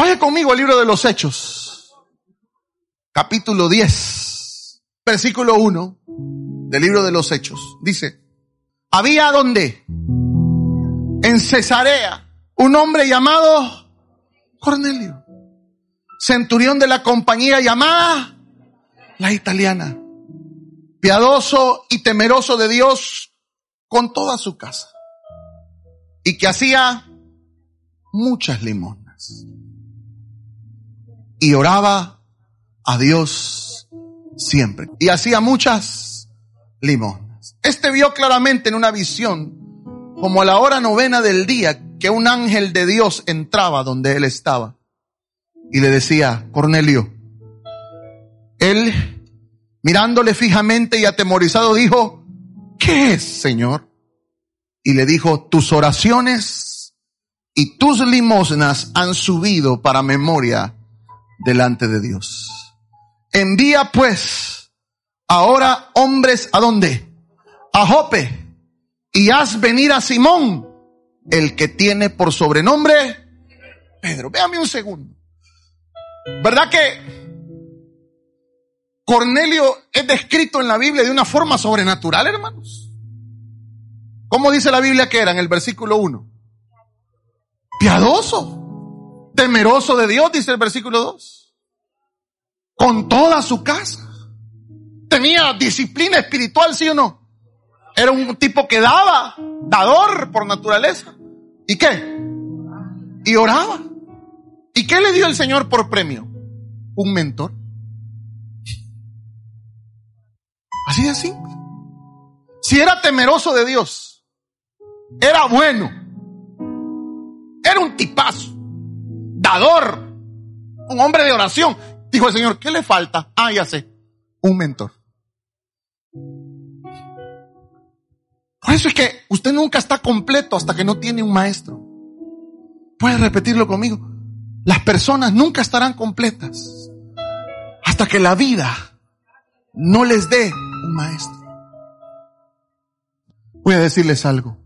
Vaya conmigo al libro de los Hechos, capítulo 10, versículo 1 del libro de los Hechos. Dice, había donde, en Cesarea, un hombre llamado Cornelio, centurión de la compañía llamada la italiana, piadoso y temeroso de Dios con toda su casa, y que hacía muchas limonas, y oraba a Dios siempre, y hacía muchas limonas. Este vio claramente en una visión, como a la hora novena del día, que un ángel de Dios entraba donde él estaba y le decía, Cornelio, él mirándole fijamente y atemorizado dijo, ¿qué es, Señor? Y le dijo, tus oraciones y tus limosnas han subido para memoria delante de Dios. Envía pues ahora hombres a dónde? A Jope y haz venir a Simón, el que tiene por sobrenombre Pedro. Véame un segundo. ¿Verdad que Cornelio es descrito en la Biblia de una forma sobrenatural, hermanos? ¿Cómo dice la Biblia que era en el versículo 1? Piadoso, temeroso de Dios, dice el versículo 2. Con toda su casa. Tenía disciplina espiritual, sí o no. Era un tipo que daba, dador por naturaleza. ¿Y qué? Y oraba. ¿Y qué le dio el Señor por premio? Un mentor. Así de simple. Si era temeroso de Dios, era bueno, un hombre de oración. Dijo el Señor, ¿qué le falta? Ah, ya sé, un mentor. Por eso es que usted nunca está completo hasta que no tiene un maestro. Puede repetirlo conmigo. Las personas nunca estarán completas hasta que la vida no les dé un maestro. Voy a decirles algo.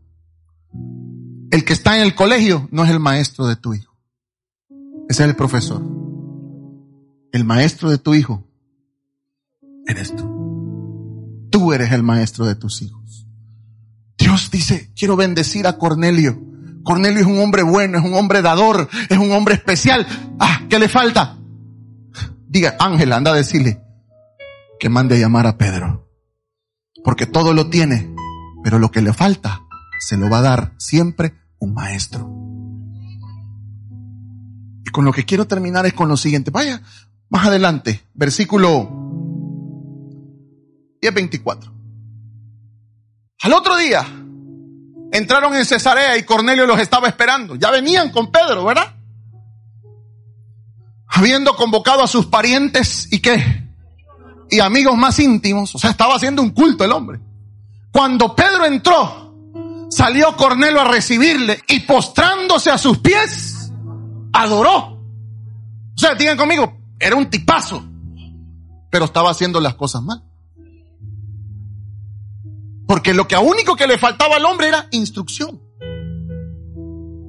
El que está en el colegio no es el maestro de tu hijo. Ese es el profesor. El maestro de tu hijo eres tú. Tú eres el maestro de tus hijos. Dios dice, quiero bendecir a Cornelio Cornelio es un hombre bueno, es un hombre dador, es un hombre especial. Ah, ¿qué le falta? Diga, Ángel, anda a decirle que mande a llamar a Pedro. Porque todo lo tiene, pero lo que le falta se lo va a dar siempre un maestro. Con lo que quiero terminar es con lo siguiente. Vaya, más adelante, versículo 10-24. Al otro día, entraron en Cesarea y Cornelio los estaba esperando. Ya venían con Pedro, ¿verdad? Habiendo convocado a sus parientes y qué? Y amigos más íntimos. O sea, estaba haciendo un culto el hombre. Cuando Pedro entró, salió Cornelio a recibirle y postrándose a sus pies, adoró. O sea, digan conmigo, era un tipazo, pero estaba haciendo las cosas mal. Porque lo que único que le faltaba al hombre era instrucción.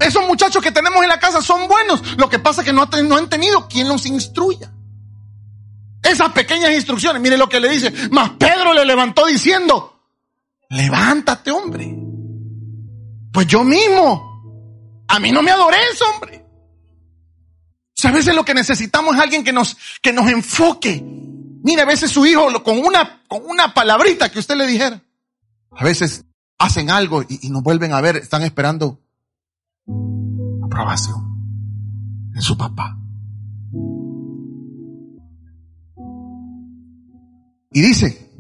Esos muchachos que tenemos en la casa son buenos. Lo que pasa es que no, no han tenido quien los instruya. Esas pequeñas instrucciones, mire lo que le dice. Mas Pedro le levantó diciendo, levántate hombre. Pues yo mismo, a mí no me adoré ese hombre. A veces lo que necesitamos es alguien que nos, que nos enfoque. Mire, a veces su hijo con una, con una palabrita que usted le dijera. A veces hacen algo y, nos vuelven a ver, están esperando aprobación en su papá. Y dice,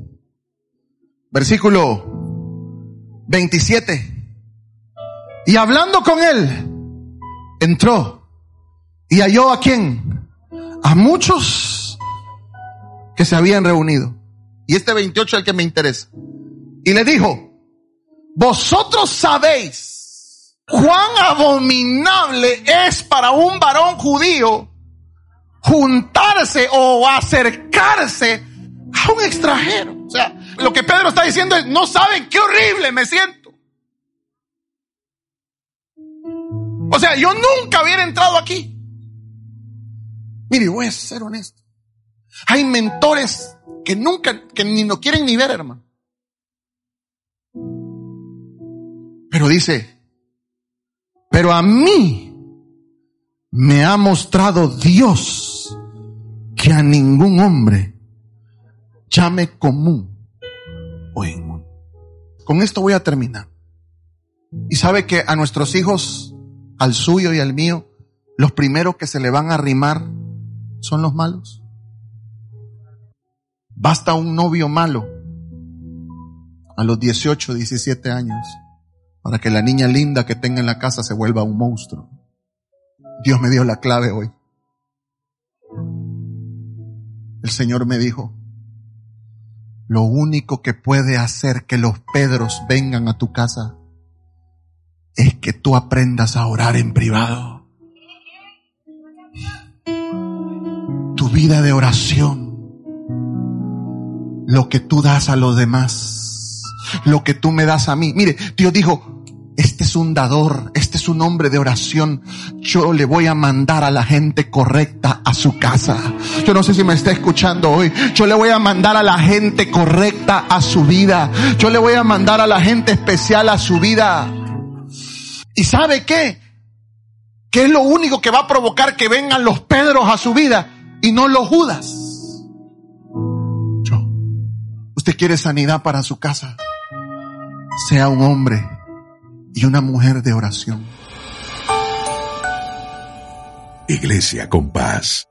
versículo 27, y hablando con él, entró y halló a quién? A muchos que se habían reunido. Y este 28 es el que me interesa. Y le dijo, vosotros sabéis cuán abominable es para un varón judío juntarse o acercarse a un extranjero. O sea, lo que Pedro está diciendo es, no saben qué horrible me siento. O sea, yo nunca hubiera entrado aquí. Mire, voy a ser honesto. Hay mentores que nunca, que ni no quieren ni ver, hermano. Pero dice, pero a mí me ha mostrado Dios que a ningún hombre llame común o inmundo. Con esto voy a terminar. Y sabe que a nuestros hijos, al suyo y al mío, los primeros que se le van a arrimar son los malos. Basta un novio malo a los 18, 17 años para que la niña linda que tenga en la casa se vuelva un monstruo. Dios me dio la clave hoy. El Señor me dijo, lo único que puede hacer que los Pedros vengan a tu casa es que tú aprendas a orar en privado. Vida de oración, lo que tú das a los demás, lo que tú me das a mí. Mire, Dios dijo, este es un dador, este es un hombre de oración. Yo le voy a mandar a la gente correcta a su casa. Yo no sé si me está escuchando hoy. Yo le voy a mandar a la gente correcta a su vida. Yo le voy a mandar a la gente especial a su vida. ¿Y sabe qué? ¿Qué es lo único que va a provocar que vengan los Pedros a su vida y no los Judas? Yo. ¿Usted quiere sanidad para su casa? Sea un hombre y una mujer de oración. Iglesia con paz.